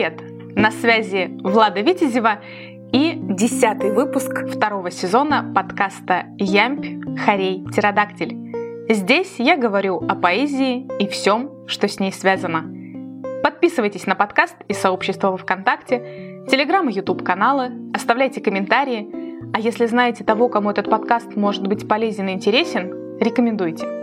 Привет! На связи Влада Витязева и десятый выпуск второго сезона подкаста «Ямпь, Харей, Птеродактиль». Здесь я говорю о поэзии и всем, что с ней связано. Подписывайтесь на подкаст и сообщество во ВКонтакте, Телеграм и Ютуб каналы, оставляйте комментарии, а если знаете того, кому этот подкаст может быть полезен и интересен, рекомендуйте.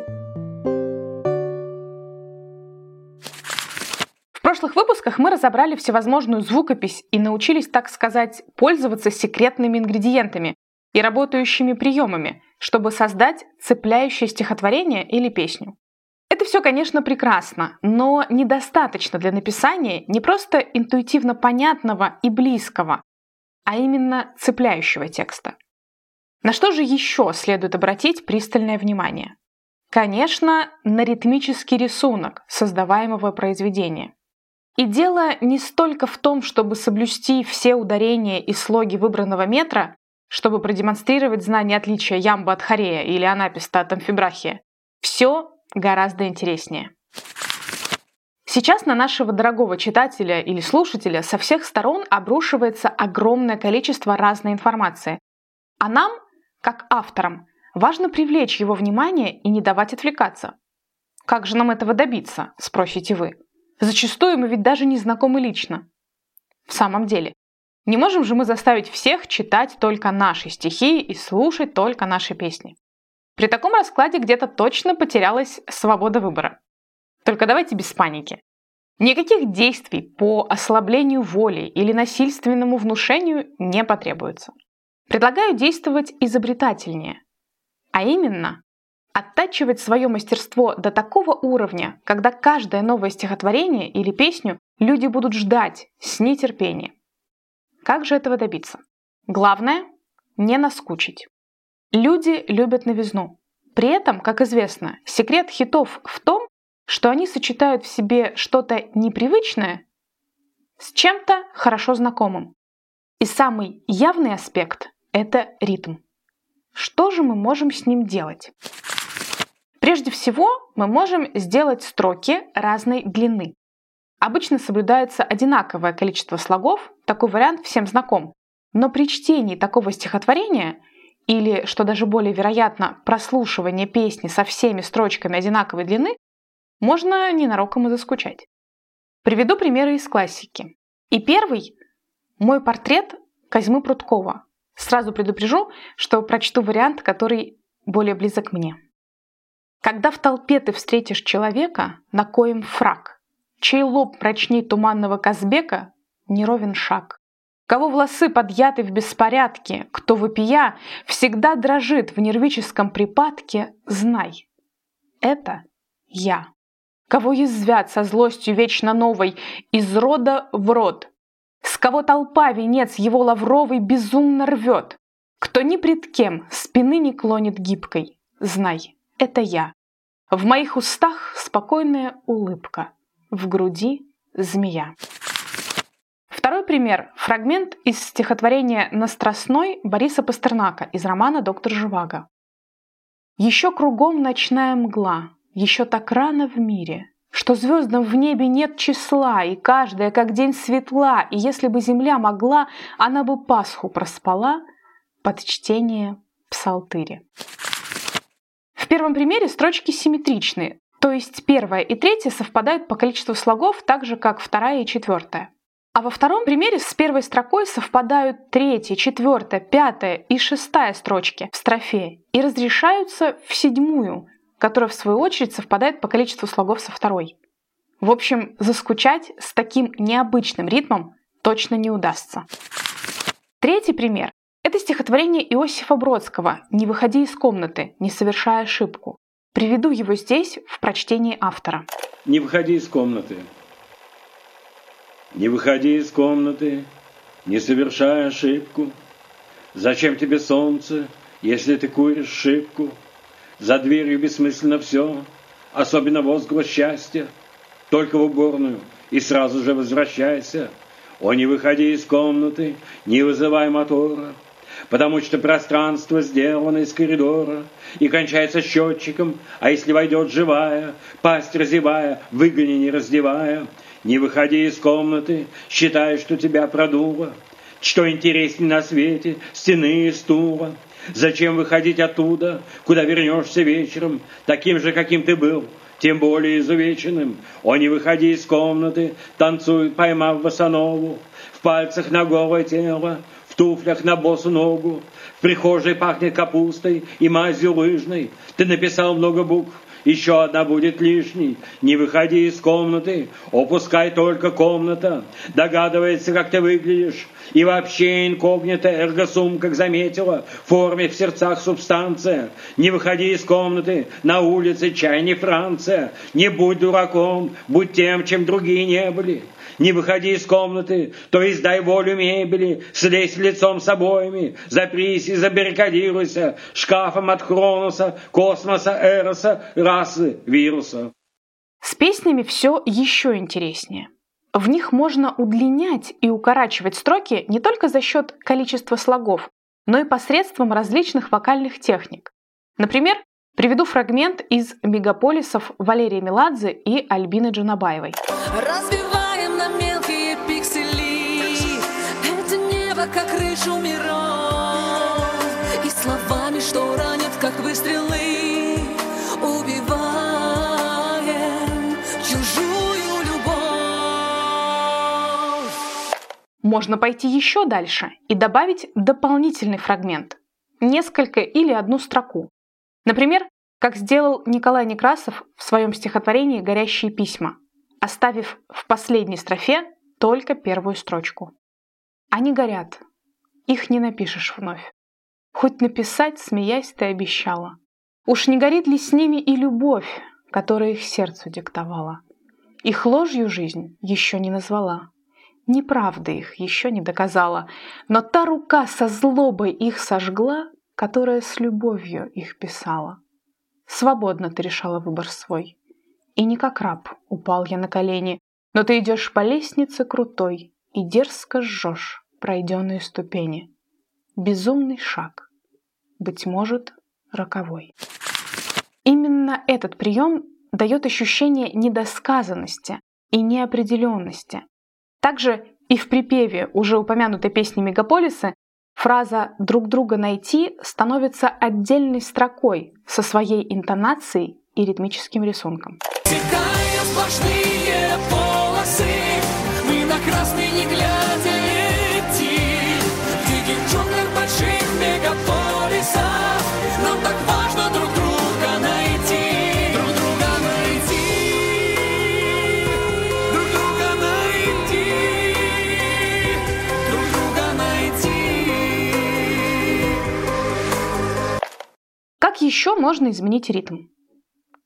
Выпусках мы разобрали всевозможную звукопись и научились, так сказать, пользоваться секретными ингредиентами и работающими приемами, чтобы создать цепляющее стихотворение или песню. Это все, конечно, прекрасно, но недостаточно для написания не просто интуитивно понятного и близкого, а именно цепляющего текста. На что же еще следует обратить пристальное внимание? Конечно, на ритмический рисунок создаваемого произведения. И дело не столько в том, чтобы соблюсти все ударения и слоги выбранного метра, чтобы продемонстрировать знание отличия ямба от хорея или анаписта от амфибрахия. Все гораздо интереснее. Сейчас на нашего дорогого читателя или слушателя со всех сторон обрушивается огромное количество разной информации. А нам, как авторам, важно привлечь его внимание и не давать отвлекаться. Как же нам этого добиться, спросите вы? Зачастую мы ведь даже не знакомы лично. В самом деле, не можем же мы заставить всех читать только наши стихи и слушать только наши песни. При таком раскладе где-то точно потерялась свобода выбора. Только давайте без паники. Никаких действий по ослаблению воли или насильственному внушению не потребуется. Предлагаю действовать изобретательнее. А именно, оттачивать свое мастерство до такого уровня, когда каждое новое стихотворение или песню люди будут ждать с нетерпением. Как же этого добиться? Главное – не наскучить. Люди любят новизну. При этом, как известно, секрет хитов в том, что они сочетают в себе что-то непривычное с чем-то хорошо знакомым. И самый явный аспект – это ритм. Что же мы можем с ним делать? Прежде всего, мы можем сделать строки разной длины. Обычно соблюдается одинаковое количество слогов, такой вариант всем знаком. Но при чтении такого стихотворения, или, что даже более вероятно, прослушивание песни со всеми строчками одинаковой длины, можно ненароком и заскучать. Приведу примеры из классики. И первый – мой портрет Козьмы Прудкова. Сразу предупрежу, что прочту вариант, который более близок мне. Когда в толпе ты встретишь человека, на коем фраг, чей лоб прочней туманного Казбека, неровен шаг. Кого волосы подъяты в беспорядке, кто вопия всегда дрожит в нервическом припадке, знай, это я. Кого язвят со злостью вечно новой из рода в род, с кого толпа венец его лавровый безумно рвет, кто ни пред кем спины не клонит гибкой, знай, это я. В моих устах спокойная улыбка, в груди змея. Второй пример – фрагмент из стихотворения «На Страстной» Бориса Пастернака из романа «Доктор Живаго». Еще кругом ночная мгла, еще так рано в мире, что звездам в небе нет числа, и каждая как день светла, и если бы земля могла, она бы Пасху проспала под чтение псалтыри. В первом примере строчки симметричные, то есть первая и третья совпадают по количеству слогов так же, как вторая и четвертая. А во втором примере с первой строкой совпадают третья, четвертая, пятая и шестая строчки в строфе и разрешаются в седьмую, которая в свою очередь совпадает по количеству слогов со второй. В общем, заскучать с таким необычным ритмом точно не удастся. Третий пример это стихотворение Иосифа Бродского «Не выходи из комнаты, не совершая ошибку». Приведу его здесь в прочтении автора. Не выходи из комнаты. Не выходи из комнаты, не совершая ошибку. Зачем тебе солнце, если ты куришь шибку? За дверью бессмысленно все, особенно возглас счастья. Только в уборную и сразу же возвращайся. О, не выходи из комнаты, не вызывай мотора потому что пространство сделано из коридора и кончается счетчиком, а если войдет живая, пасть разевая, выгони не раздевая, Не выходи из комнаты, считай, что тебя продуло. Что интереснее на свете, стены и стула. Зачем выходить оттуда, куда вернешься вечером, таким же, каким ты был, тем более изувеченным? О, не выходи из комнаты, танцует, поймав босанову, в пальцах на голое тело, туфлях на босу ногу, в прихожей пахнет капустой и мазью лыжной. Ты написал много букв, еще одна будет лишней. Не выходи из комнаты, опускай только комната. Догадывается, как ты выглядишь. И вообще инкогнито эргосум, как заметила, в форме в сердцах субстанция. Не выходи из комнаты, на улице чай не Франция. Не будь дураком, будь тем, чем другие не были. Не выходи из комнаты, то издай волю мебели, слезь лицом с обоями, запрись и забаррикадируйся шкафом от Хроноса, космоса, Эроса, расы, вируса. С песнями все еще интереснее. В них можно удлинять и укорачивать строки не только за счет количества слогов, но и посредством различных вокальных техник. Например, приведу фрагмент из «Мегаполисов» Валерия Меладзе и Альбины Джанабаевой. Разбиваем на мелкие пиксели Это небо, как крышу миров И словами, что ранят, как выстрелы Можно пойти еще дальше и добавить дополнительный фрагмент, несколько или одну строку. Например, как сделал Николай Некрасов в своем стихотворении «Горящие письма», оставив в последней строфе только первую строчку. Они горят, их не напишешь вновь. Хоть написать, смеясь, ты обещала. Уж не горит ли с ними и любовь, которая их сердцу диктовала? Их ложью жизнь еще не назвала. Неправда их еще не доказала, но та рука со злобой их сожгла, которая с любовью их писала. Свободно ты решала выбор свой. И не как раб упал я на колени, но ты идешь по лестнице крутой и дерзко жжешь пройденные ступени. Безумный шаг, быть может, роковой. Именно этот прием дает ощущение недосказанности и неопределенности, также и в припеве уже упомянутой песни «Мегаполисы» фраза «друг друга найти» становится отдельной строкой со своей интонацией и ритмическим рисунком. сплошные еще можно изменить ритм?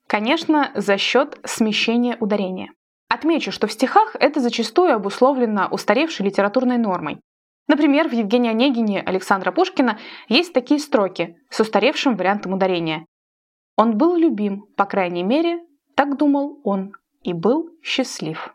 Конечно, за счет смещения ударения. Отмечу, что в стихах это зачастую обусловлено устаревшей литературной нормой. Например, в Евгении Онегине Александра Пушкина есть такие строки с устаревшим вариантом ударения. «Он был любим, по крайней мере, так думал он, и был счастлив».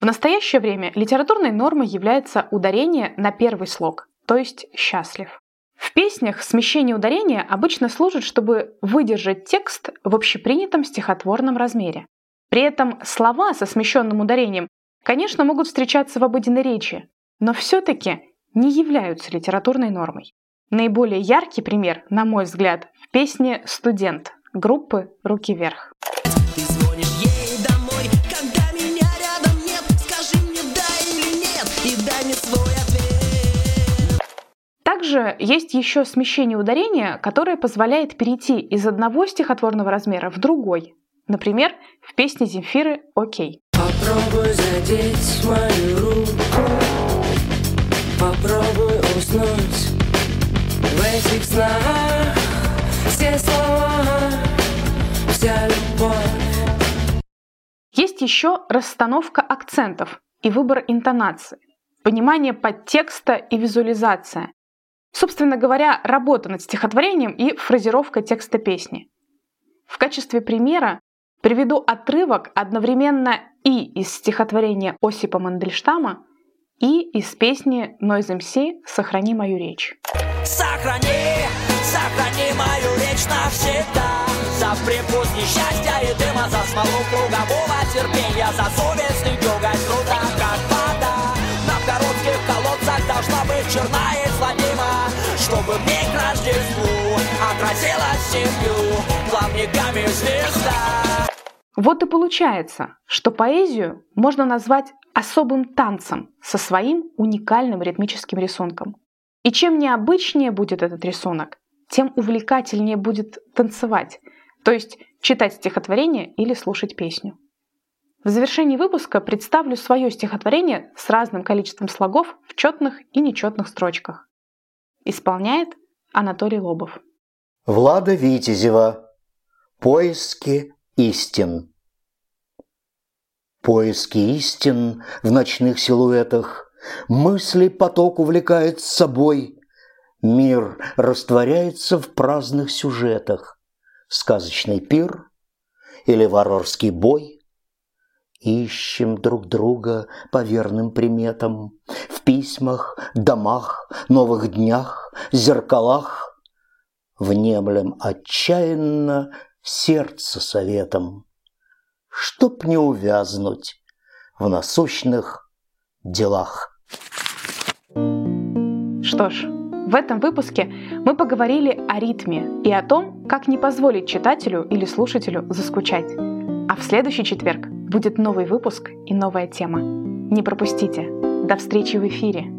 В настоящее время литературной нормой является ударение на первый слог, то есть «счастлив». В песнях смещение ударения обычно служит, чтобы выдержать текст в общепринятом стихотворном размере. При этом слова со смещенным ударением, конечно, могут встречаться в обыденной речи, но все-таки не являются литературной нормой. Наиболее яркий пример, на мой взгляд, в песне «Студент» группы «Руки вверх». Ты также есть еще смещение ударения, которое позволяет перейти из одного стихотворного размера в другой. Например, в песне Земфиры «Окей». Попробуй задеть мою руку, попробуй уснуть в этих снах. Все слова, вся любовь. Есть еще расстановка акцентов и выбор интонации, понимание подтекста и визуализация. Собственно говоря, работа над стихотворением и фразировка текста песни. В качестве примера приведу отрывок одновременно и из стихотворения Осипа Мандельштама, и из песни Noise MC «Сохрани мою речь». Сохрани, сохрани мою речь навсегда, За припуск несчастья и дыма За смолу кругового терпения За совесть и дергать труда, как вода На коротких колодцах должна быть черна и Чтобы в миг Рождеству отразилась семью Плавниками звезда вот и получается, что поэзию можно назвать особым танцем со своим уникальным ритмическим рисунком. И чем необычнее будет этот рисунок, тем увлекательнее будет танцевать, то есть читать стихотворение или слушать песню. В завершении выпуска представлю свое стихотворение с разным количеством слогов в четных и нечетных строчках. Исполняет Анатолий Лобов. Влада Витязева. Поиски истин. Поиски истин в ночных силуэтах, Мысли поток увлекает с собой, Мир растворяется в праздных сюжетах, Сказочный пир или варварский бой. Ищем друг друга по верным приметам В письмах, домах, новых днях, зеркалах. Внемлем отчаянно сердце советом, Чтоб не увязнуть в насущных делах. Что ж, в этом выпуске мы поговорили о ритме и о том, как не позволить читателю или слушателю заскучать. А в следующий четверг будет новый выпуск и новая тема. Не пропустите. До встречи в эфире.